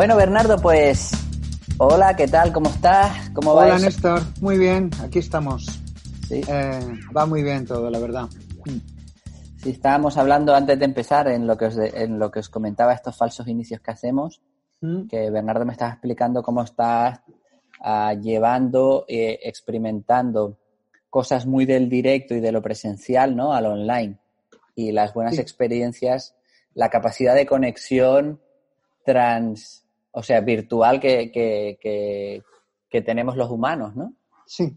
Bueno, Bernardo, pues hola, ¿qué tal? ¿Cómo estás? ¿Cómo va? Hola, Néstor. Muy bien, aquí estamos. Sí. Eh, va muy bien todo, la verdad. Sí, estábamos hablando antes de empezar en lo que os, en lo que os comentaba estos falsos inicios que hacemos, mm. que Bernardo me estaba explicando cómo estás ah, llevando, eh, experimentando cosas muy del directo y de lo presencial, ¿no? Al online. Y las buenas experiencias, la capacidad de conexión trans, o sea, virtual que, que, que, tenemos los humanos, ¿no? Sí.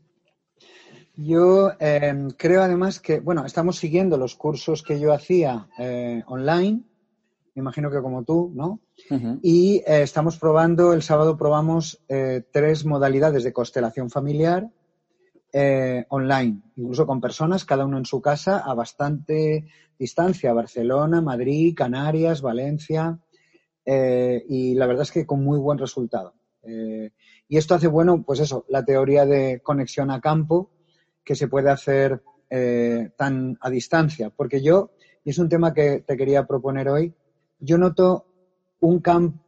Yo em, creo además que, bueno, estamos siguiendo los cursos que yo hacía eh, online, me imagino que como tú, ¿no? Y eh, estamos probando, el sábado probamos eh, tres modalidades de constelación familiar online, incluso con personas, cada uno en su casa, a bastante distancia, Barcelona, Madrid, Canarias, Valencia, eh, y la verdad es que con muy buen resultado. Eh, y esto hace bueno, pues eso, la teoría de conexión a campo que se puede hacer eh, tan a distancia. Porque yo, y es un tema que te quería proponer hoy, yo noto un,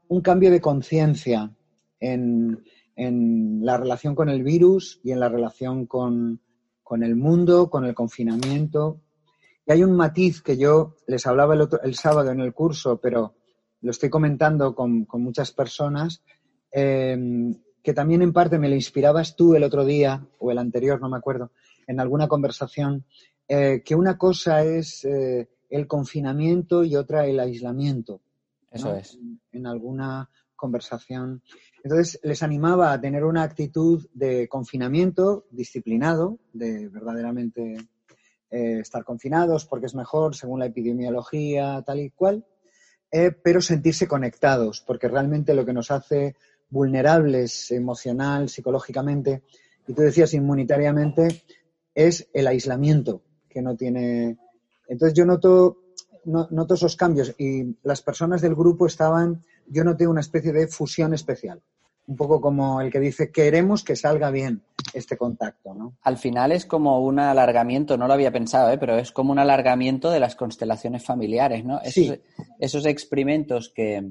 un cambio de conciencia en, en, la relación con el virus y en la relación con, con el mundo, con el confinamiento. Y hay un matiz que yo les hablaba el, el sábado en el curso, pero lo estoy comentando con, muchas personas, eh, que también en parte me lo inspirabas tú el otro día, o el anterior, no me acuerdo, en alguna conversación, eh, que una cosa es eh, el confinamiento y otra el aislamiento. Eso es. En, alguna conversación. Entonces, les animaba a tener una actitud de confinamiento disciplinado, de verdaderamente estar confinados porque es mejor según la epidemiología, tal y cual, eh, pero sentirse conectados, porque realmente lo que nos hace vulnerables emocional, psicológicamente, y tú decías inmunitariamente, es el aislamiento que no tiene. Entonces yo noto, noto esos cambios y las personas del grupo estaban, yo noté una especie de fusión especial un poco como el que dice queremos que salga bien este contacto, ¿no? Al final es como un alargamiento, no lo había pensado, ¿eh? pero es como un alargamiento de las constelaciones familiares, ¿no? Esos, esos experimentos que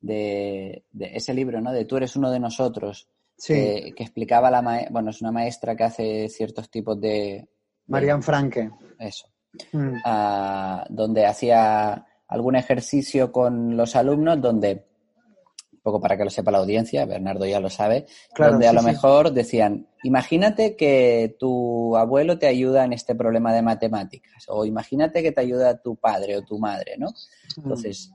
de, ese libro, ¿no? De tú eres uno de nosotros, que, explicaba la maestra, bueno, es una maestra que hace ciertos tipos de... Marian Franke. Eso. Mm. Ah, donde hacía algún ejercicio con los alumnos donde poco para que lo sepa la audiencia, Bernardo ya lo sabe, donde a lo mejor decían, imagínate que tu abuelo te ayuda en este problema de matemáticas, o imagínate que te ayuda tu padre o tu madre, ¿no? Mm. Entonces,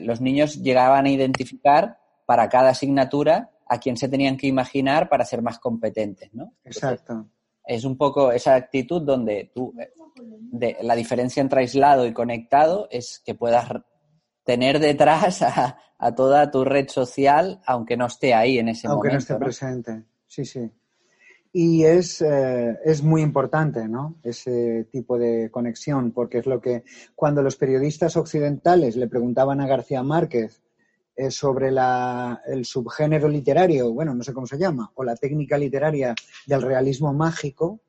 los niños llegaban a identificar para cada asignatura a quién se tenían que imaginar para ser más competentes, ¿no? Exacto. Es un poco esa actitud donde tú, de, la diferencia entre aislado y conectado es que puedas tener detrás a, toda tu red social, aunque no esté ahí en ese momento. Aunque no esté presente, sí, sí. Y es, eh, es muy importante, ¿no? Ese tipo de conexión, porque es lo que cuando los periodistas occidentales le preguntaban a García Márquez eh, sobre la, el subgénero literario, bueno, no sé cómo se llama, o la técnica literaria del realismo mágico,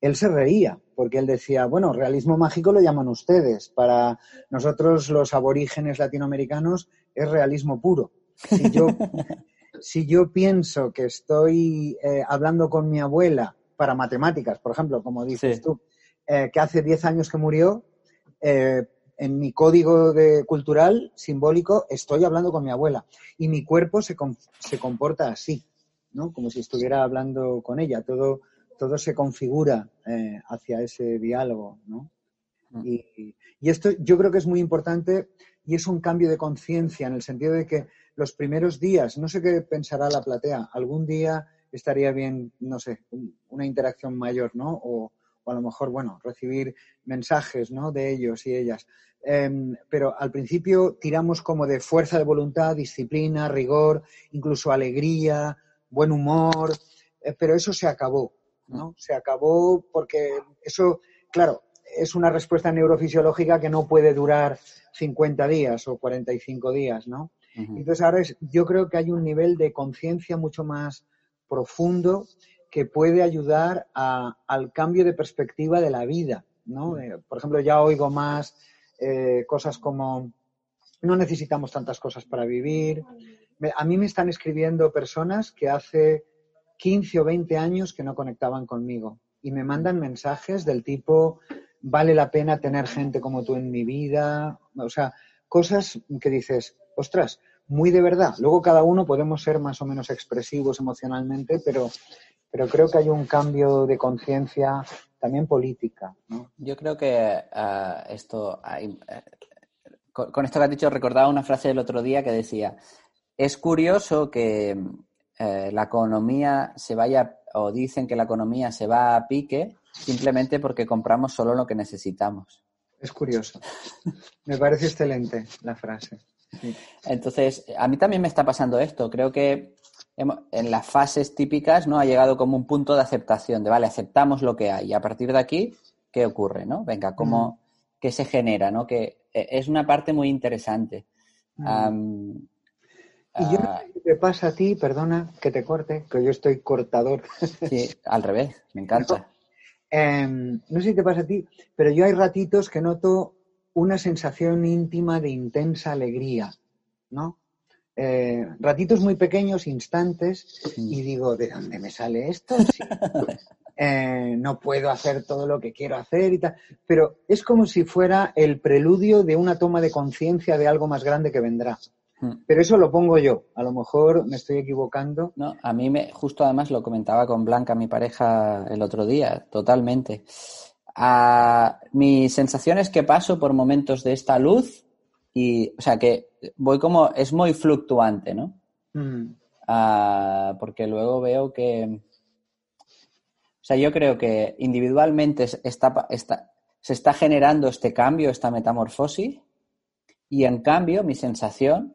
él se reía, porque él decía, bueno, realismo mágico lo llaman ustedes, para nosotros los aborígenes latinoamericanos es realismo puro. Si yo, si yo pienso que estoy eh, hablando con mi abuela para matemáticas, por ejemplo, como dices tú, eh, que hace 10 años que murió, eh, en mi código de cultural simbólico estoy hablando con mi abuela y mi cuerpo se, se comporta así, ¿no? Como si estuviera hablando con ella. Todo, todo se configura eh, hacia ese diálogo, ¿no? Mm. Y, esto yo creo que es muy importante y es un cambio de conciencia en el sentido de que los primeros días, no sé qué pensará la platea, algún día estaría bien, no sé, una interacción mayor, ¿no? O, a lo mejor, bueno, recibir mensajes, ¿no? De ellos y ellas. Em, pero al principio tiramos como de fuerza de voluntad, disciplina, rigor, incluso alegría, buen humor, eh, pero eso se acabó. ¿No? Se acabó porque eso, claro, es una respuesta neurofisiológica que no puede durar 50 días o 45 días, ¿no? Entonces ahora yo creo que hay un nivel de conciencia mucho más profundo que puede ayudar al cambio de perspectiva de la vida, ¿no? Eh, por ejemplo, ya oigo más eh, cosas como no necesitamos tantas cosas para vivir. A mí me están escribiendo personas que hace 15 o 20 años que no conectaban conmigo y me mandan mensajes del tipo, vale la pena tener gente como tú en mi vida. O sea, cosas que dices, ostras, muy de verdad. Luego cada uno podemos ser más o menos expresivos emocionalmente, pero, pero creo que hay un cambio de conciencia también política. Yo creo que ah, esto, eh, con, esto que has dicho, recordaba una frase del otro día que decía, es curioso que eh, la economía se vaya, o dicen que la economía se va a pique simplemente porque compramos solo lo que necesitamos. Es curioso. Me parece excelente la frase. Entonces, a mí también me está pasando esto. Creo que en las fases típicas no ha llegado como un punto de aceptación, de vale, aceptamos lo que hay. Y a partir de aquí, ¿qué ocurre? ¿no? Venga, ¿cómo, ¿qué se genera? ¿no? Que eh, es una parte muy interesante. Y yo no ah, sé si te pasa a ti, perdona que te corte, que yo estoy cortador. Sí, al revés, me encanta. Em, no sé si te pasa a ti, pero yo hay ratitos que noto una sensación íntima de intensa alegría, ¿no? Eh, ratitos muy pequeños, instantes, y digo, ¿de dónde me sale esto? Eh, no puedo hacer todo lo que quiero hacer y tal, pero es como si fuera el preludio de una toma de conciencia de algo más grande que vendrá. Hmm. Pero eso lo pongo yo. A lo mejor me estoy equivocando. No, a mí me, justo además lo comentaba con Blanca, mi pareja, el otro día, totalmente. mi sensación es que paso por momentos de esta luz y, o sea, que voy como, es muy fluctuante, ¿no? Hmm. Porque luego veo que, o sea, yo creo que individualmente está, está, se está generando este cambio, esta metamorfosis, y en cambio mi sensación,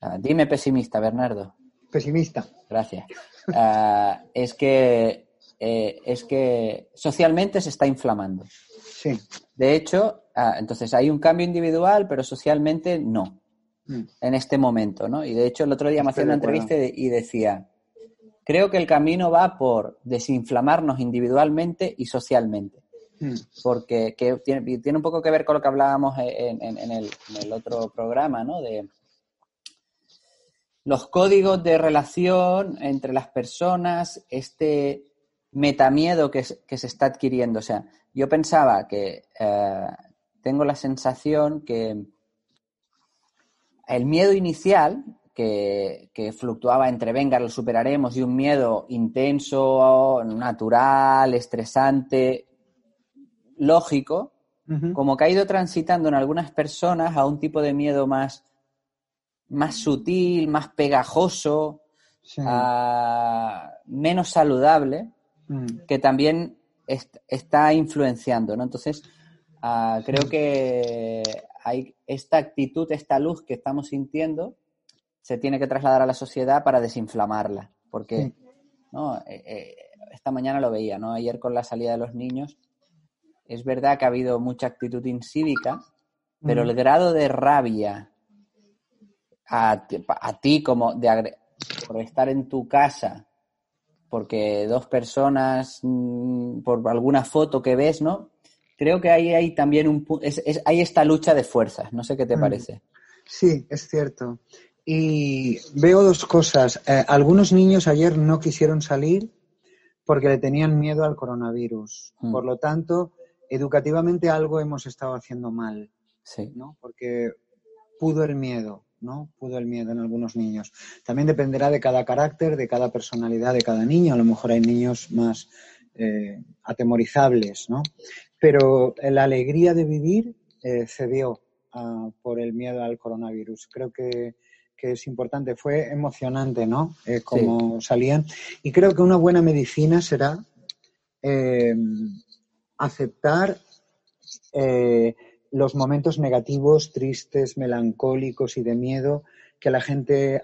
Ah, dime pesimista, Bernardo. Pesimista. Gracias. Ah, es que eh, es que socialmente se está inflamando. Sí. De hecho, ah, entonces hay un cambio individual, pero socialmente no. Mm. En este momento, ¿no? Y de hecho, el otro día me hacía una entrevista y decía: Creo que el camino va por desinflamarnos individualmente y socialmente. Mm. Porque tiene, tiene, un poco que ver con lo que hablábamos en, el, otro programa, ¿no? De los códigos de relación entre las personas, este metamiedo que, que se está adquiriendo. O sea, yo pensaba que eh, tengo la sensación que el miedo inicial, que, que, fluctuaba entre venga, lo superaremos, y un miedo intenso, natural, estresante, lógico, como que ha ido transitando en algunas personas a un tipo de miedo más, más sutil, más pegajoso, menos saludable, mm. que también está influenciando, ¿no? Entonces, ah, creo que hay esta actitud, esta luz que estamos sintiendo, se tiene que trasladar a la sociedad para desinflamarla, porque ¿no? Eh, eh, esta mañana lo veía, ¿no? Ayer con la salida de los niños, es verdad que ha habido mucha actitud incívica, pero el grado de rabia a, ti como de por estar en tu casa, porque dos personas, mm, por alguna foto que ves, ¿no? Creo que ahí hay también un es, hay esta lucha de fuerzas, no sé qué te parece. Sí, es cierto. Y veo dos cosas. Eh, algunos niños ayer no quisieron salir porque le tenían miedo al coronavirus. Mm. Por lo tanto, educativamente algo hemos estado haciendo mal, sí. ¿no? Porque pudo el miedo, ¿no? Pudo el miedo en algunos niños. También dependerá de cada carácter, de cada personalidad de cada niño. A lo mejor hay niños más eh, atemorizables, ¿no? Pero la alegría de vivir eh, cedió ah, por el miedo al coronavirus. Creo que, es importante. Fue emocionante, ¿no? Eh, como salían. Y creo que una buena medicina será aceptar eh, los momentos negativos, tristes, melancólicos y de miedo que la gente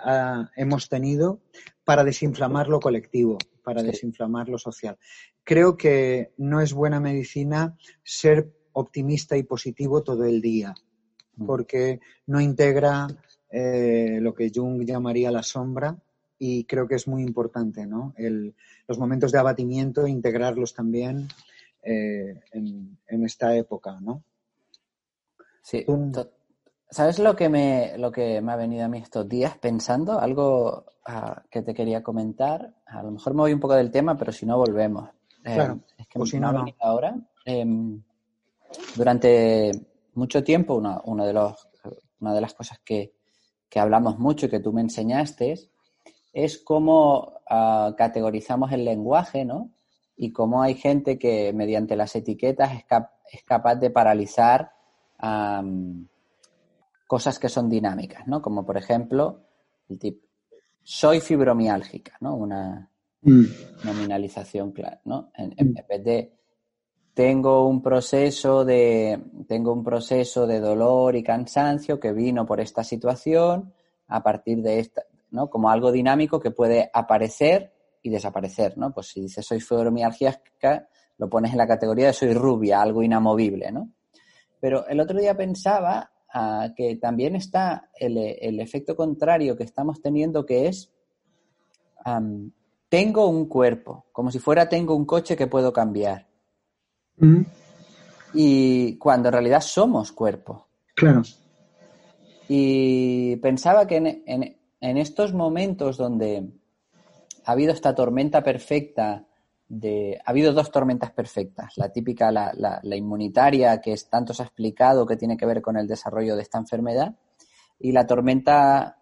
hemos tenido para desinflamar lo colectivo, para desinflamar lo social. Creo que no es buena medicina ser optimista y positivo todo el día, mm. porque no integra eh, lo que Jung llamaría la sombra y creo que es muy importante, ¿no? los momentos de abatimiento, integrarlos también eh, en, esta época, ¿no? Sí, ¿Sabes lo que me, lo que me ha venido a mí estos días pensando? Algo ah, que te quería comentar. A lo mejor me voy un poco del tema, pero si no, volvemos. Eh, claro. es que me, ha venido ahora. Em, durante mucho tiempo, una, de los, una de las cosas que, que, hablamos mucho y que tú me enseñaste es cómo ah, categorizamos el lenguaje, ¿no? Y cómo hay gente que mediante las etiquetas es, capaz de paralizar cosas que son dinámicas, ¿no? Como por ejemplo, el tipo, soy fibromiálgica, ¿no? Una mm. nominalización clara, ¿no? En, mm. vez de tengo un proceso de tengo un proceso de dolor y cansancio que vino por esta situación a partir de esta, ¿no? Como algo dinámico que puede aparecer y desaparecer, ¿no? Pues si dices soy fibromialgica, lo pones en la categoría de soy rubia, algo inamovible, ¿no? Pero el otro día pensaba que también está el, efecto contrario que estamos teniendo, que es tengo un cuerpo, como si fuera tengo un coche que puedo cambiar. Mm. Y cuando en realidad somos cuerpo. Claro. Y pensaba que en, en estos momentos donde ha habido esta tormenta perfecta ha habido dos tormentas perfectas. La típica, la, la, inmunitaria, que es, tanto se ha explicado que tiene que ver con el desarrollo de esta enfermedad, y la tormenta,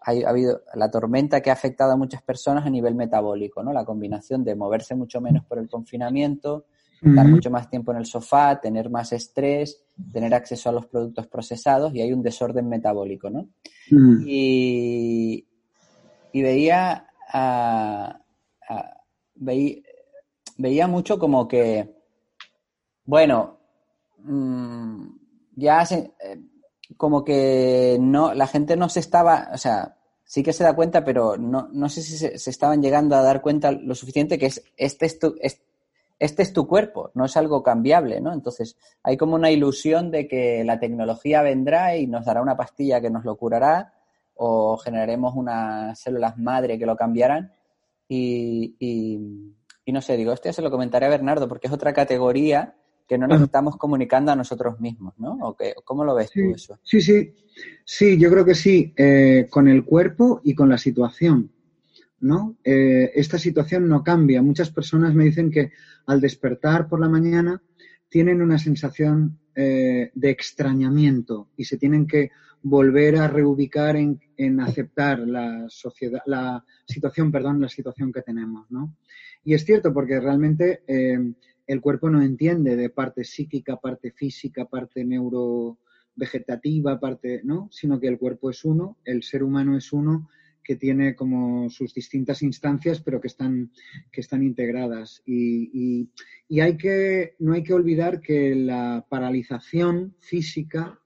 ha, habido la tormenta que ha afectado a muchas personas a nivel metabólico, ¿no? La combinación de moverse mucho menos por el confinamiento, estar mucho más tiempo en el sofá, tener más estrés, tener acceso a los productos procesados y hay un desorden metabólico, ¿no? Y, y veía veía, veía mucho como que, bueno, mm, ya eh, como que no, la gente no se estaba, o sea, sí que se da cuenta, pero no, no sé si se, estaban llegando a dar cuenta lo suficiente que es este es tu, este es tu cuerpo, no es algo cambiable, ¿no? Entonces, hay como una ilusión de que la tecnología vendrá y nos dará una pastilla que nos lo curará o generaremos unas células madre que lo cambiarán y, y no sé, digo, esto ya se lo comentaré a Bernardo porque es otra categoría que no nos estamos comunicando a nosotros mismos, ¿no? ¿O ¿Cómo lo ves tú eso? Sí, sí, sí, yo creo que sí, eh, con el cuerpo y con la situación, ¿no? Eh, esta situación no cambia. Muchas personas me dicen que al despertar por la mañana tienen una sensación eh, de extrañamiento y se tienen que volver a reubicar en, en aceptar la sociedad, la situación, perdón, la situación que tenemos, ¿no? Y es cierto, porque realmente eh, el cuerpo no entiende de parte psíquica, parte física, parte neurovegetativa, parte, ¿no? Sino que el cuerpo es uno, el ser humano es uno que tiene como sus distintas instancias, pero que están, que están integradas. Y, hay que, no hay que olvidar que la paralización física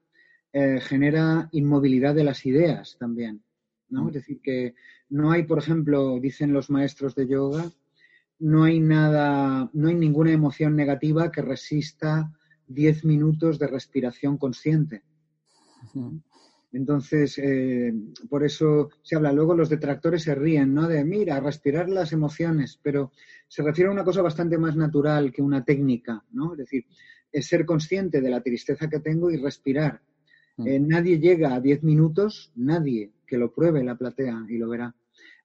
eh, genera inmovilidad de las ideas también. ¿no? Mm. Es decir, que no hay, por ejemplo, dicen los maestros de yoga, no hay nada, no hay ninguna emoción negativa que resista 10 minutos de respiración consciente. Entonces, eh, por eso se habla. Luego los detractores se ríen, ¿no? De, mira, respirar las emociones, pero se refiere a una cosa bastante más natural que una técnica, ¿no? Es decir, es ser consciente de la tristeza que tengo y respirar. Eh, nadie llega a 10 minutos, nadie que lo pruebe la platea y lo verá.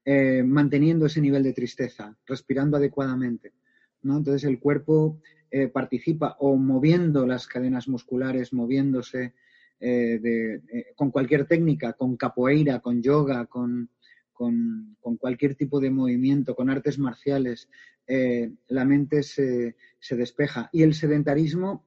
Eh, manteniendo ese nivel de tristeza, respirando adecuadamente. ¿no? Entonces el cuerpo eh, participa o moviendo las cadenas musculares, moviéndose con cualquier técnica, con capoeira, con yoga, con, con, cualquier tipo de movimiento, con artes marciales, la mente se, se, despeja. Y el sedentarismo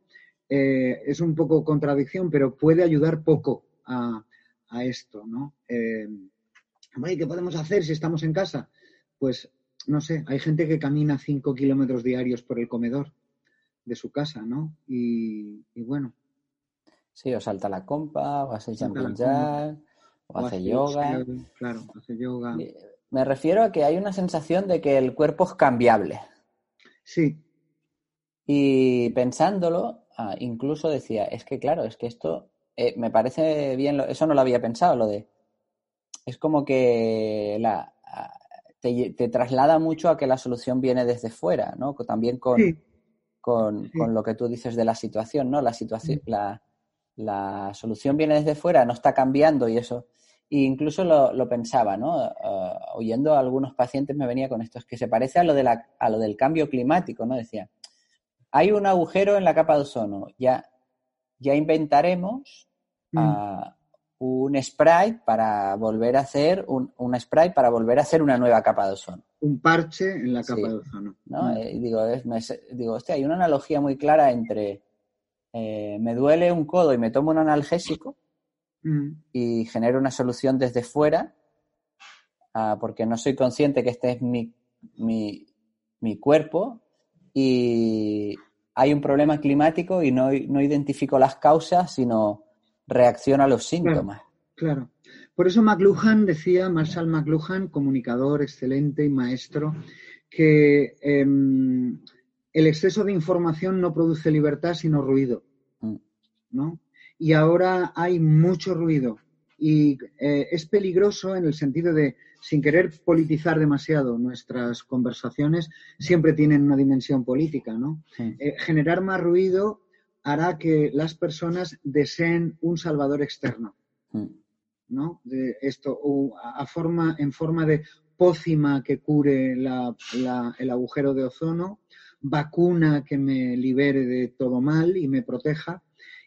es un poco contradicción, pero puede ayudar poco a, a esto, ¿no? ¿qué podemos hacer si estamos en casa? Pues, no sé, hay gente que camina cinco kilómetros diarios por el comedor de su casa, ¿no? Y, bueno. Sí, o salta la compa, o hace jumping o, hace, yoga. Claro, hace yoga. Me refiero a que hay una sensación de que el cuerpo es cambiable. Sí. Y pensándolo, ah, incluso decía, es que claro, es que esto eh, me parece bien, eso no lo había pensado, lo de es como que la, te, traslada mucho a que la solución viene desde fuera, ¿no? También con, con, lo que tú dices de la situación, ¿no? La situación, la, la solución viene desde fuera, no está cambiando y eso. E incluso lo, pensaba, ¿no? Eh, oyendo a algunos pacientes me venía con esto, es que se parece a lo, de la, a lo del cambio climático, ¿no? Decía, hay un agujero en la capa de ozono, ya, ya inventaremos mm. un spray para volver a hacer un, un, spray para volver a hacer una nueva capa de ozono. Un parche en la capa de ozono. ¿no? Mm. Eh, digo, digo, hostia, hay una analogía muy clara entre eh, me duele un codo y me tomo un analgésico mm. y genero una solución desde fuera ah, porque no soy consciente que este es mi, mi, cuerpo y hay un problema climático y no, no, identifico las causas, sino reacciono a los síntomas. Claro, Por eso McLuhan decía, Marshall McLuhan, comunicador excelente y maestro, que em, el exceso de información no produce libertad, sino ruido. ¿no? Y ahora hay mucho ruido y eh, es peligroso en el sentido de, sin querer politizar demasiado nuestras conversaciones, siempre tienen una dimensión política, ¿no? Eh, generar más ruido hará que las personas deseen un salvador externo, ¿no? De esto, a forma, en forma de pócima que cure el agujero de ozono, vacuna que me libere de todo mal y me proteja,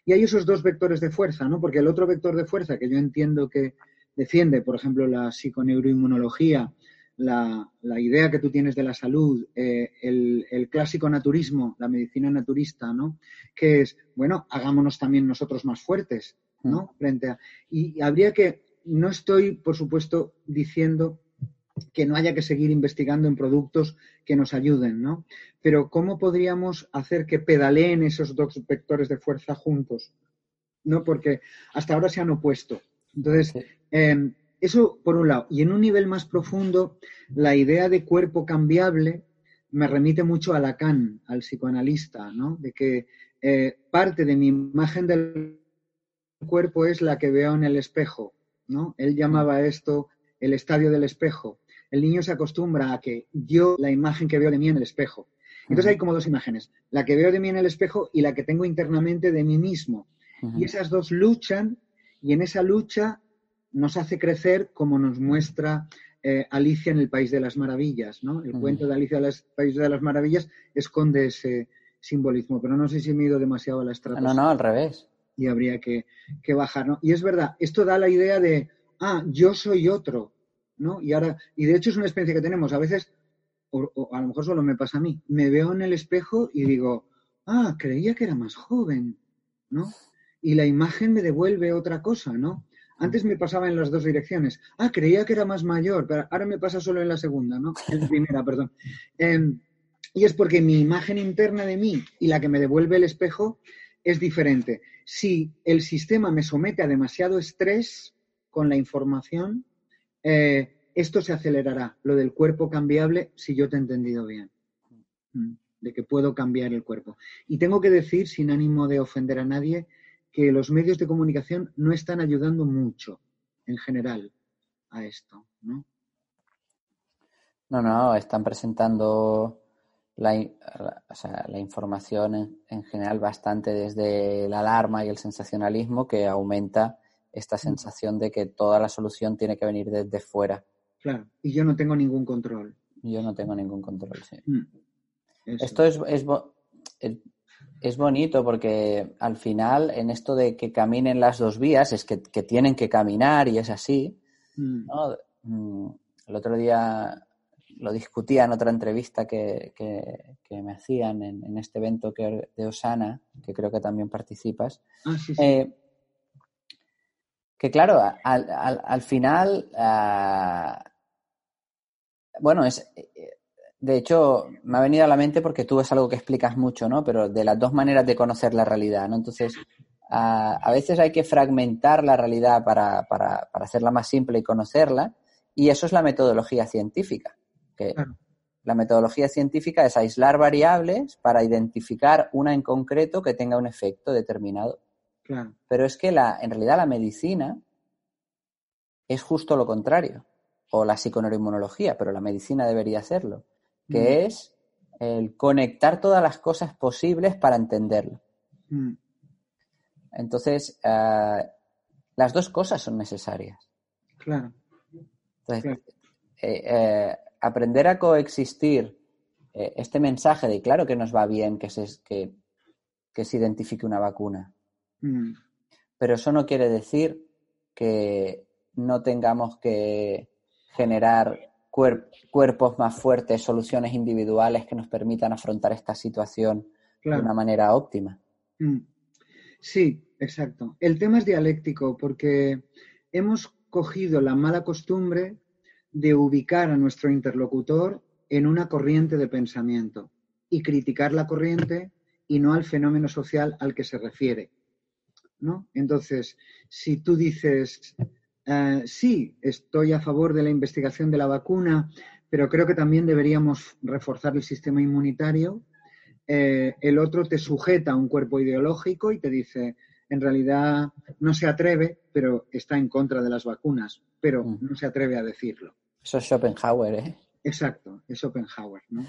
y hay esos dos vectores de fuerza, ¿no? Porque el otro vector de fuerza que yo entiendo que defiende, por ejemplo, la psiconeuroinmunología, la, idea que tú tienes de la salud, eh, el, clásico naturismo, la medicina naturista, ¿no? Que es, bueno, hagámonos también nosotros más fuertes, ¿no? Mm. Frente a, y habría que, no estoy, por supuesto, diciendo que no haya que seguir investigando en productos que nos ayuden, ¿no? Pero ¿cómo podríamos hacer que pedaleen esos dos vectores de fuerza juntos? ¿No? Porque hasta ahora se han opuesto. Entonces, em, eso por un lado. Y en un nivel más profundo, la idea de cuerpo cambiable me remite mucho a Lacan, al psicoanalista, ¿no? De que eh, parte de mi imagen del cuerpo es la que veo en el espejo, ¿no? Él llamaba esto el estadio del espejo el niño se acostumbra a que yo la imagen que veo de mí en el espejo. Entonces hay como dos imágenes, la que veo de mí en el espejo y la que tengo internamente de mí mismo. Y esas dos luchan y en esa lucha nos hace crecer como nos muestra eh, Alicia en el País de las Maravillas, ¿no? El cuento de Alicia en el País de las Maravillas esconde ese simbolismo, pero no sé si me he ido demasiado a la estrategia. No, no, al revés. Y habría que, que bajar, ¿no? Y es verdad, esto da la idea de, ah, yo soy otro, ¿no? Y ahora, y de hecho es una experiencia que tenemos. A veces, o, a lo mejor solo me pasa a mí, me veo en el espejo y digo, ah, creía que era más joven, ¿no? Y la imagen me devuelve otra cosa, ¿no? Antes me pasaba en las dos direcciones. Ah, creía que era más mayor, pero ahora me pasa solo en la segunda, ¿no? En primera, perdón. Em, y es porque mi imagen interna de mí y la que me devuelve el espejo es diferente. Si el sistema me somete a demasiado estrés con la información, eh, esto se acelerará, lo del cuerpo cambiable, si yo te he entendido bien, mm, de que puedo cambiar el cuerpo. Y tengo que decir, sin ánimo de ofender a nadie, que los medios de comunicación no están ayudando mucho, en general, a esto, ¿no? No, no, están presentando la, la información en, general bastante desde la alarma y el sensacionalismo que aumenta esta sensación de que toda la solución tiene que venir desde fuera. Claro, y yo no tengo ningún control. Yo no tengo ningún control, sí. Mm, esto es, es, es, bonito porque al final, en esto de que caminen las dos vías, es que, tienen que caminar y es así. Mm. Mm, el otro día lo discutía en otra entrevista que, me hacían en, este evento que, de Osana, que creo que también participas. Ah, sí, sí. Eh, que claro, al, final, ah, bueno, es, de hecho, me ha venido a la mente porque tú es algo que explicas mucho, ¿no? Pero de las dos maneras de conocer la realidad, ¿no? Entonces, a veces hay que fragmentar la realidad para, para, para, hacerla más simple y conocerla, y eso es la metodología científica. Que La metodología científica es aislar variables para identificar una en concreto que tenga un efecto determinado. Pero es que la, en realidad la medicina es justo lo contrario, o la psiconeuroinmunología, pero la medicina debería hacerlo, que mm. es el conectar todas las cosas posibles para entenderlo. Mm. Entonces, eh, las dos cosas son necesarias. Claro. Entonces, eh, eh, aprender a coexistir este mensaje de claro que nos va bien que se, que, se identifique una vacuna. Mm. Pero eso no quiere decir que no tengamos que generar cuerpos más fuertes, soluciones individuales que nos permitan afrontar esta situación de una manera óptima. Mm. Sí, exacto. El tema es dialéctico porque hemos cogido la mala costumbre de ubicar a nuestro interlocutor en una corriente de pensamiento y criticar la corriente y no al fenómeno social al que se refiere. ¿No? Entonces, si tú dices, eh, sí, estoy a favor de la investigación de la vacuna, pero creo que también deberíamos reforzar el sistema inmunitario. Eh, el otro te sujeta a un cuerpo ideológico y te dice, en realidad no se atreve, pero está en contra de las vacunas, pero mm. no se atreve a decirlo. Eso es Schopenhauer, ¿eh? Exacto, es Schopenhauer, ¿no?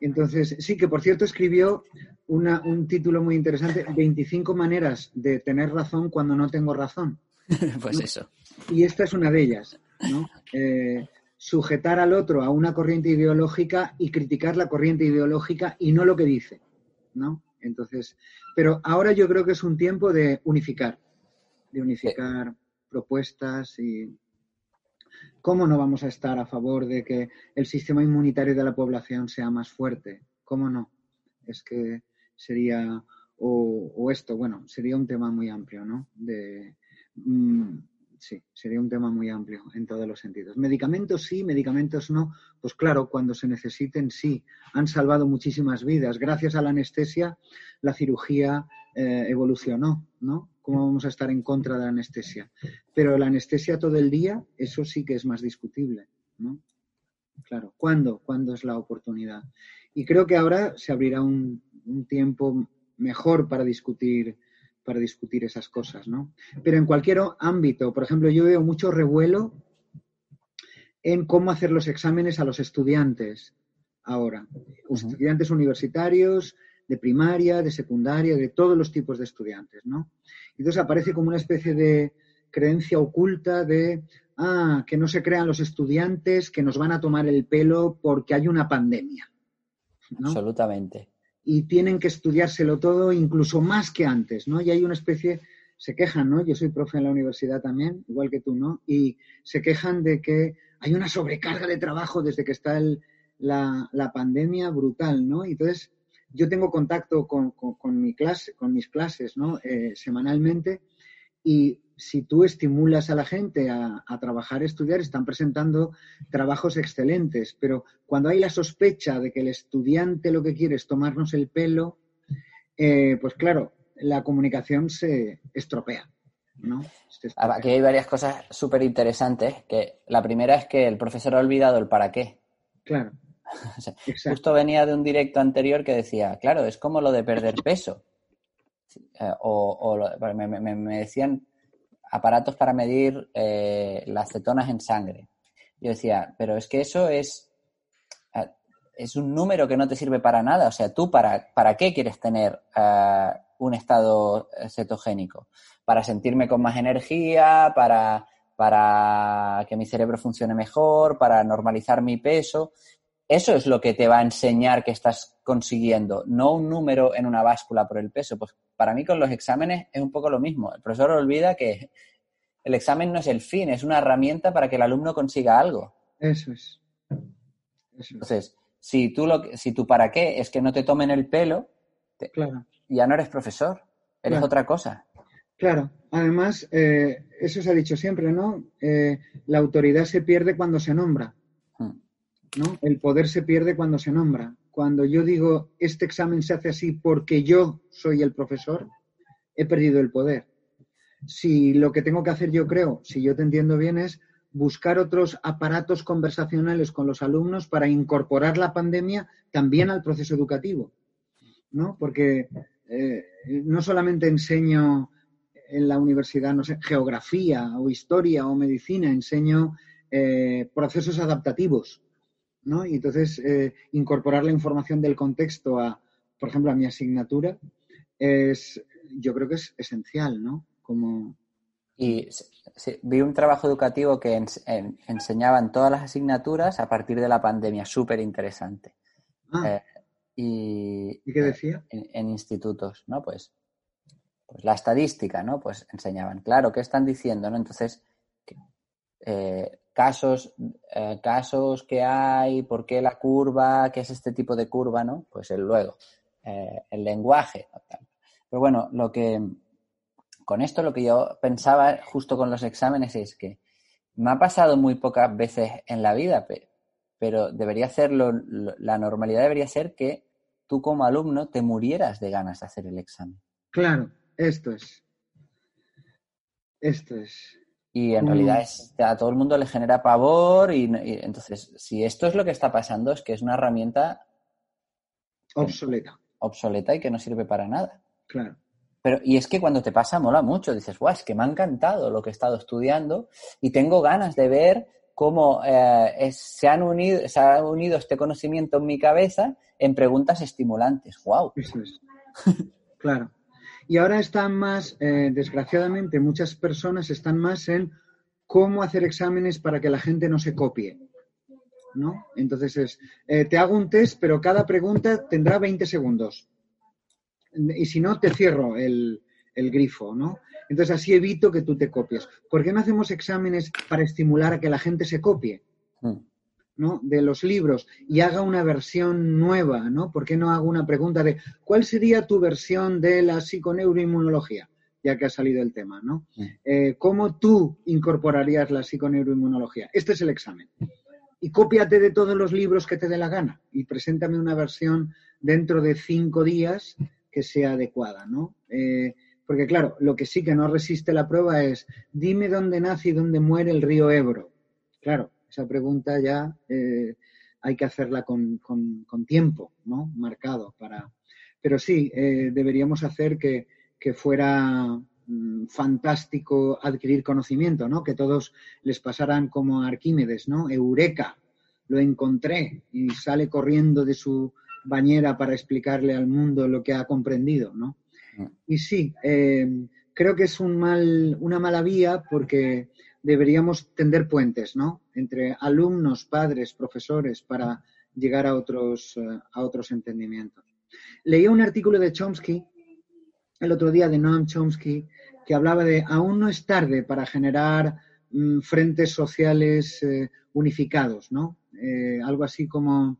Entonces, sí, que por cierto escribió un título muy interesante, 25 maneras de tener razón cuando no tengo razón. pues eso. Y esta es una de ellas, ¿no? Eh, sujetar al otro a una corriente ideológica y criticar la corriente ideológica y no lo que dice, ¿no? Entonces, pero ahora yo creo que es un tiempo de unificar, de unificar propuestas y ¿cómo no vamos a estar a favor de que el sistema inmunitario de la población sea más fuerte? ¿Cómo no? Es que sería, o, esto, bueno, sería un tema muy amplio, ¿no? De, mm, sí, sería un tema muy amplio en todos los sentidos. Medicamentos sí, medicamentos no. Pues claro, cuando se necesiten sí. Han salvado muchísimas vidas. Gracias a la anestesia, la cirugía eh, evolucionó, ¿no? ¿Cómo vamos a estar en contra de la anestesia? Pero la anestesia todo el día, eso sí que es más discutible, ¿no? Claro, ¿cuándo? ¿Cuándo es la oportunidad? Y creo que ahora se abrirá un, un tiempo mejor para discutir para discutir esas cosas, ¿no? Pero en cualquier ámbito, por ejemplo, yo veo mucho revuelo en cómo hacer los exámenes a los estudiantes ahora. Estudiantes universitarios, de primaria, de secundaria, de todos los tipos de estudiantes, ¿no? Entonces aparece como una especie de creencia oculta de, ah, que no se crean los estudiantes que nos van a tomar el pelo porque hay una pandemia. Absolutamente y tienen que estudiárselo todo incluso más que antes, ¿no? Y hay una especie, se quejan, ¿no? Yo soy profe en la universidad también, igual que tú, ¿no? Y se quejan de que hay una sobrecarga de trabajo desde que está la, pandemia brutal, ¿no? Entonces, yo tengo contacto con, mi clase, con mis clases, ¿no? Eh, semanalmente y si tú estimulas a la gente a, trabajar, a estudiar, están presentando trabajos excelentes. Pero cuando hay la sospecha de que el estudiante lo que quiere es tomarnos el pelo, eh, pues claro, la comunicación se estropea. ¿no? Aquí hay varias cosas súper interesantes. Que la primera es que el profesor ha olvidado el para qué. Claro. justo venía de un directo anterior que decía, claro, es como lo de perder peso. Eh, o, me, decían aparatos para medir eh, las cetonas en sangre. Yo decía, pero es que eso es, eh, es un número que no te sirve para nada. O sea, tú para, para qué quieres tener un estado cetogénico? Para sentirme con más energía, para, para que mi cerebro funcione mejor, para normalizar mi peso. Eso es lo que te va a enseñar que estás consiguiendo, no un número en una báscula por el peso. Pues para mí con los exámenes es un poco lo mismo. El profesor olvida que el examen no es el fin, es una herramienta para que el alumno consiga algo. Eso es. Entonces, si tú lo si tú para qué es que no te tomen el pelo, ya no eres profesor, eres otra cosa. Claro, además, eh, eso se ha dicho siempre, ¿no? Eh, la autoridad se pierde cuando se nombra. ¿No? El poder se pierde cuando se nombra. Cuando yo digo, este examen se hace así porque yo soy el profesor, he perdido el poder. Si lo que tengo que hacer yo creo, si yo te entiendo bien, es buscar otros aparatos conversacionales con los alumnos para incorporar la pandemia también al proceso educativo, ¿no? Porque eh, no solamente enseño en la universidad, no sé, geografía o historia o medicina, enseño eh, procesos adaptativos, ¿no? Y entonces eh, incorporar la información del contexto a, por ejemplo, a mi asignatura es yo creo que es esencial, ¿no? Como... Y vi un trabajo educativo que enseñaban todas las asignaturas a partir de la pandemia, súper interesante. Ah. Eh, y, qué decía? En, institutos, ¿no? Pues, pues la estadística, ¿no? Pues enseñaban, claro, ¿qué están diciendo, no? Entonces, eh, casos, eh, casos que hay, por qué la curva, qué es este tipo de curva, ¿no? Pues el luego, el lenguaje. Pero bueno, lo que con esto lo que yo pensaba justo con los exámenes es que me ha pasado muy pocas veces en la vida, pero debería hacerlo, la normalidad debería ser que tú como alumno te murieras de ganas de hacer el examen. Claro, esto es. Esto es. Y en realidad es, a todo el mundo le genera pavor y, entonces, si esto es lo que está pasando, es que es una herramienta obsoleta. Obsoleta y que no sirve para nada. Claro. Pero, y es que cuando te pasa mola mucho, dices, guau, es que me ha encantado lo que he estado estudiando y tengo ganas de ver cómo eh, se, han unido, se ha unido este conocimiento en mi cabeza en preguntas estimulantes. ¡Wow! Eso es. claro. Y ahora están más, eh, desgraciadamente, muchas personas están más en cómo hacer exámenes para que la gente no se copie. ¿No? Entonces es, eh, te hago un test, pero cada pregunta tendrá 20 segundos y si no, te cierro el, grifo, ¿no? Entonces así evito que tú te copies. ¿Por qué no hacemos exámenes para estimular a que la gente se copie? Mm. ¿No? de los libros y haga una versión nueva, ¿no? ¿Por qué no hago una pregunta de cuál sería tu versión de la psiconeuroinmunología? Ya que ha salido el tema, ¿no? Eh, ¿Cómo tú incorporarías la psiconeuroinmunología? Este es el examen. Y cópiate de todos los libros que te dé la gana y preséntame una versión dentro de cinco días que sea adecuada, ¿no? Eh, porque claro, lo que sí que no resiste la prueba es, dime dónde nace y dónde muere el río Ebro. Claro, esa pregunta ya eh, hay que hacerla con, tiempo, ¿no? Marcado para... Pero sí, eh, deberíamos hacer que, fuera mm, fantástico adquirir conocimiento, ¿no? Que todos les pasaran como a Arquímedes, ¿no? Eureka, lo encontré y sale corriendo de su bañera para explicarle al mundo lo que ha comprendido, ¿no? Mm. Y sí, eh, creo que es un mal, una mala vía porque deberíamos tender puentes, ¿no? Entre alumnos, padres, profesores, para llegar a otros, eh, a otros entendimientos. Leí un artículo de Chomsky el otro día de Noam Chomsky que hablaba de aún no es tarde para generar mm, frentes sociales eh, unificados, ¿no? algo así como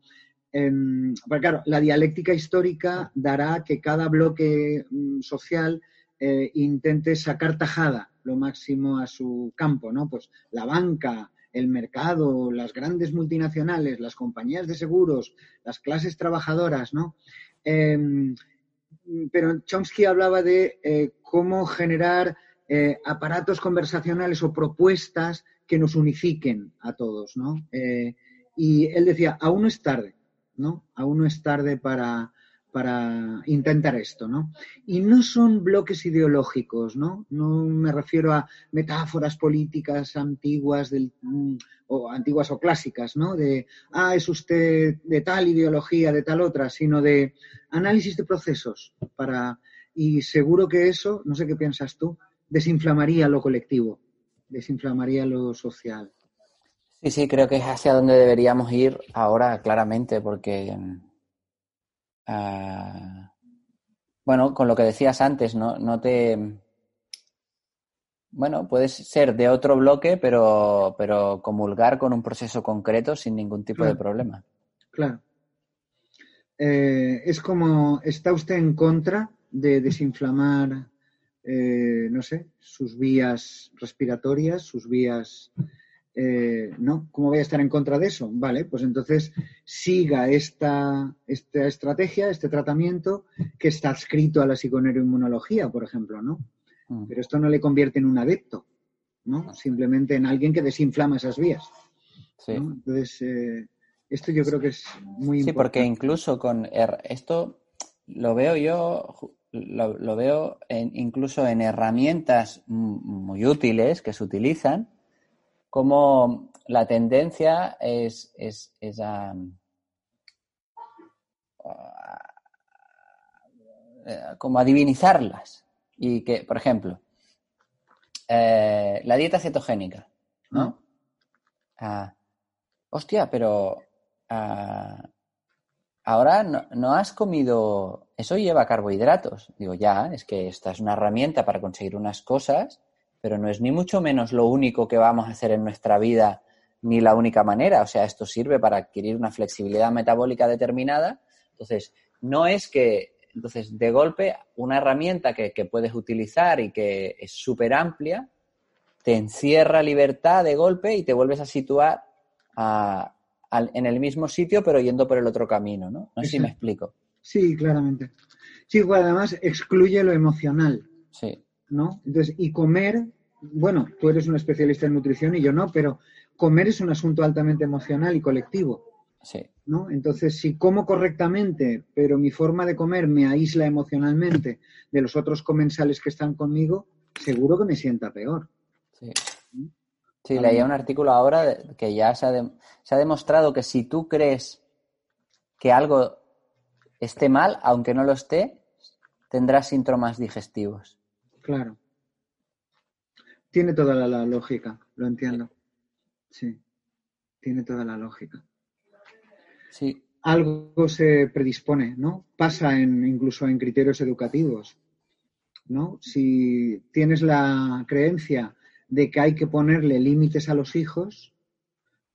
Em, claro, la dialéctica histórica dará que cada bloque mm, social eh, intente sacar tajada lo máximo a su campo, ¿no? Pues la banca, el mercado, las grandes multinacionales, las compañías de seguros, las clases trabajadoras, ¿no? Em, pero Chomsky hablaba de eh, cómo generar eh, aparatos conversacionales o propuestas que nos unifiquen a todos, ¿no? y él decía, aún no es tarde, ¿no? Aún no es tarde para, intentar esto, ¿no? Y no son bloques ideológicos, ¿no? No me refiero a metáforas políticas antiguas del, mm, o antiguas o clásicas, ¿no? De, ah, es usted de tal ideología, de tal otra, sino de análisis de procesos para, y seguro que eso, no sé qué piensas tú, desinflamaría lo colectivo, desinflamaría lo social. Sí, sí, creo que es hacia donde deberíamos ir ahora, claramente, porque, ah, bueno, con lo que decías antes, no, no te... Bueno, puedes ser de otro bloque, pero, pero comulgar con un proceso concreto sin ningún tipo de problema. Claro. Eh, es como, ¿está usted en contra de desinflamar, eh, no sé, sus vías respiratorias, sus vías eh, no, ¿cómo voy a estar en contra de eso? Vale, pues entonces siga esta, esta estrategia, este tratamiento que está adscrito a la psiconeuroinmunología, por ejemplo, ¿no? Mm. Pero esto no le convierte en un adepto, ¿no? Simplemente en alguien que desinflama esas vías. Sí. Entonces, eh, esto yo creo que es muy importante. Sí, porque incluso con esto lo veo yo, lo, veo incluso en herramientas muy útiles que se utilizan, como la tendencia es, es, a, como a divinizarlas. Y que, por ejemplo, eh, la dieta cetogénica, ¿no? Ah, hostia, pero ah, ahora no, has comido, eso lleva carbohidratos. Digo, ya, es que esta es una herramienta para conseguir unas cosas, pero no es ni mucho menos lo único que vamos a hacer en nuestra vida, ni la única manera. O sea, esto sirve para adquirir una flexibilidad metabólica determinada. Entonces, no es que, entonces, de golpe, una herramienta que, que puedes utilizar y que es súper amplia, te encierra libertad de golpe y te vuelves a situar en el mismo sitio, pero yendo por el otro camino, ¿no? No sé si me explico. Sí, claramente. Sí, además excluye lo emocional. Sí. ¿No? Entonces, y comer, bueno, tú eres un especialista en nutrición y yo no, pero comer es un asunto altamente emocional y colectivo. Sí. ¿no? Entonces, si como correctamente, pero mi forma de comer me aísla emocionalmente de los otros comensales que están conmigo, seguro que me sienta peor. Sí. Sí, leía un artículo ahora que ya se ha, demostrado que si tú crees que algo esté mal, aunque no lo esté, tendrás síntomas digestivos. Claro. Tiene toda la, lógica, lo entiendo. Sí, tiene toda la lógica. Sí. Algo se predispone, ¿no? Pasa en, incluso en criterios educativos, ¿no? Si tienes la creencia de que hay que ponerle límites a los hijos,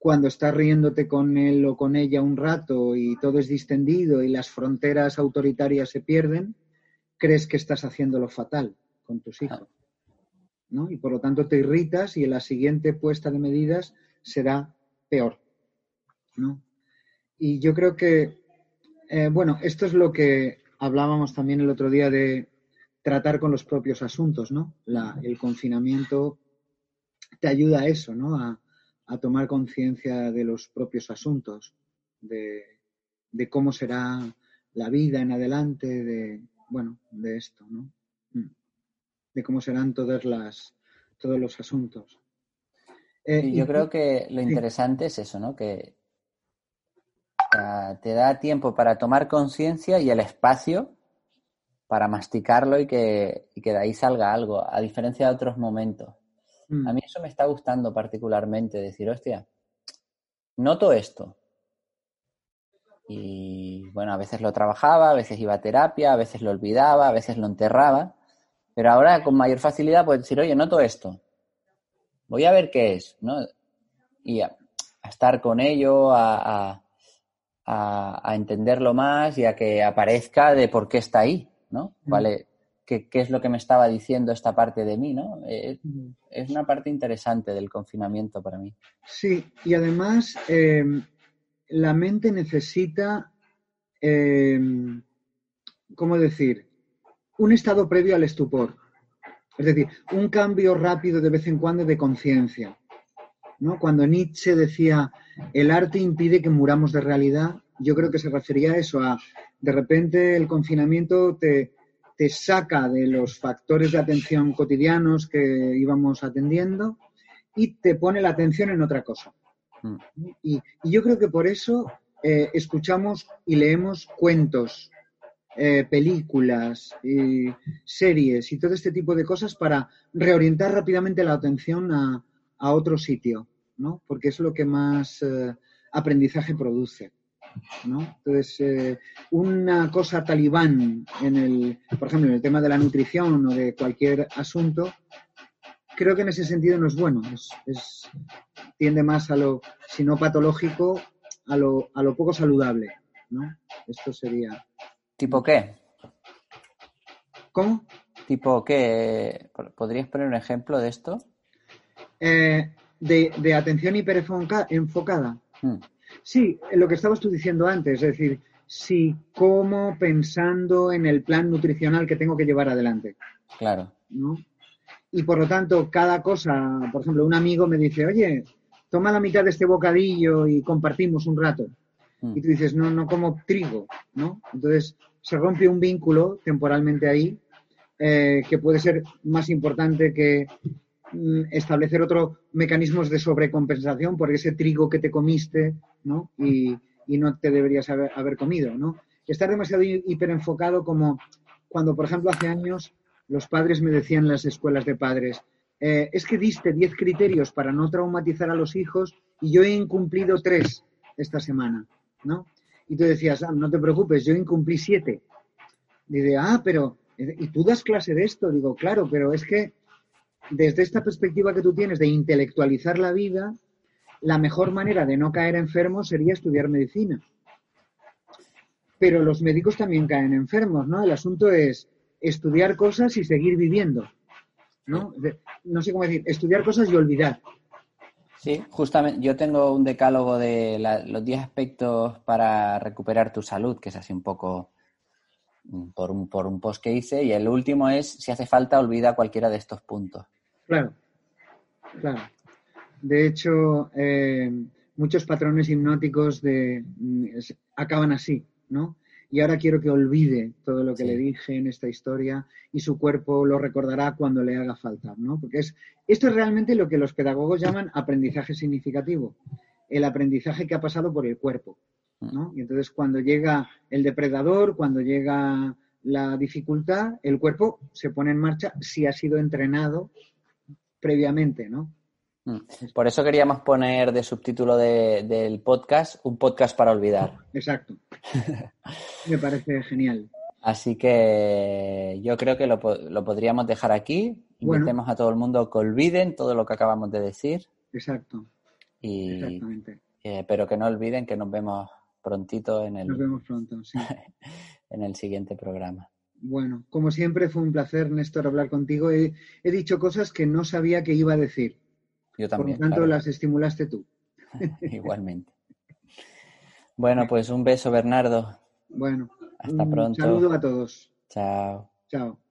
cuando estás riéndote con él o con ella un rato y todo es distendido y las fronteras autoritarias se pierden, crees que estás haciéndolo fatal con tus hijos. Y por lo tanto te irritas y en la siguiente puesta de medidas será peor. ¿no? Y yo creo que, eh, bueno, esto es lo que hablábamos también el otro día de tratar con los propios asuntos, ¿no? el confinamiento te ayuda a eso, ¿no? A, tomar conciencia de los propios asuntos, de, cómo será la vida en adelante, de, bueno, de esto, ¿no? De cómo serán todas las, todos los asuntos. Eh, yo creo que lo interesante es eso, ¿no? Que te da tiempo para tomar conciencia y el espacio para masticarlo y que, y que de ahí salga algo, a diferencia de otros momentos. A mm. mí eso me está gustando particularmente, decir, hostia, noto esto. Y bueno, a veces lo trabajaba, a veces iba a terapia, a veces lo olvidaba, a veces lo enterraba, pero ahora con mayor facilidad puedo decir, oye, noto esto. Voy a ver qué es, ¿no? Y a, estar con ello, a, a, entenderlo más y a que aparezca de por qué está ahí, ¿no? Vale, qué, es lo que me estaba diciendo esta parte de mí, ¿no? Eh, es una parte interesante del confinamiento para mí. Sí, y además em, la mente necesita, em, ¿cómo decir? Un estado previo al estupor. Es decir, un cambio rápido de vez en cuando de conciencia. ¿no? Cuando Nietzsche decía, el arte impide que muramos de realidad, yo creo que se refería a eso, a de repente el confinamiento te, te saca de los factores de atención cotidianos que íbamos atendiendo y te pone la atención en otra cosa. Mm. Y, yo creo que por eso eh, escuchamos y leemos cuentos, eh, películas, series y todo este tipo de cosas para reorientar rápidamente la atención a, otro sitio, ¿no? Porque es lo que más eh, aprendizaje produce. Entonces, eh, una cosa talibán en el, por ejemplo, en el tema de la nutrición o de cualquier asunto, creo que en ese sentido no es bueno. Tiende más a lo, si no patológico, a lo, a lo poco saludable, ¿no? Esto sería. ¿Tipo qué? ¿Cómo? ¿Tipo qué? ¿Podrías poner un ejemplo de esto? Eh, de, de, atención hiperenfocada. Hmm. Sí, lo que estabas tú diciendo antes, es decir, si como pensando en el plan nutricional que tengo que llevar adelante. Claro. ¿no? Y por lo tanto, cada cosa, por ejemplo, un amigo me dice, oye, toma la mitad de este bocadillo y compartimos un rato. Mm. Y tú dices, no, no como trigo, ¿no? Entonces se rompe un vínculo temporalmente ahí eh, que puede ser más importante que Mm, establecer otros mecanismos de sobrecompensación por ese trigo que te comiste, ¿no? Y, no te deberías haber, comido, ¿no? Estar demasiado hiperenfocado como cuando, por ejemplo, hace años los padres me decían en las escuelas de padres, eh, es que diste 10 criterios para no traumatizar a los hijos y yo he incumplido tres esta semana, ¿no? Y tú decías, ah, no te preocupes, yo incumplí siete. Dice, ah, pero, ¿y tú das clase de esto? Digo, claro, pero es que desde esta perspectiva que tú tienes de intelectualizar la vida, la mejor manera de no caer enfermo sería estudiar medicina. Pero los médicos también caen enfermos, ¿no? El asunto es estudiar cosas y seguir viviendo, ¿no? no sé cómo decir, estudiar cosas y olvidar. Sí, justamente yo tengo un decálogo de los 10 aspectos para recuperar tu salud, que es así un poco mm, por un, por un post que hice, y el último es, si hace falta, olvida cualquiera de estos puntos. Claro, claro. De hecho, eh, muchos patrones hipnóticos de, mm, acaban así, ¿no? Y ahora quiero que olvide todo lo que le dije en esta historia y su cuerpo lo recordará cuando le haga falta, ¿no? Porque es, esto es realmente lo que los pedagogos llaman aprendizaje significativo, el aprendizaje que ha pasado por el cuerpo, ¿no? Y entonces cuando llega el depredador, cuando llega la dificultad, el cuerpo se pone en marcha si ha sido entrenado previamente, ¿no? Mm. Por eso queríamos poner de subtítulo del podcast un podcast para olvidar. Exacto. Me parece genial. Así que yo creo que lo, podríamos dejar aquí. Invitemos a todo el mundo que olviden todo lo que acabamos de decir. Exacto. Y, Exactamente. Eh, pero que no olviden que nos vemos prontito en el, nos vemos pronto, en el siguiente programa. Bueno, como siempre fue un placer, Néstor, hablar contigo. he dicho cosas que no sabía que iba a decir. Yo también. Por lo tanto, las estimulaste tú. Igualmente. Bueno, pues un beso, Bernardo. Bueno. Hasta pronto. Un saludo a todos. Chao. Chao.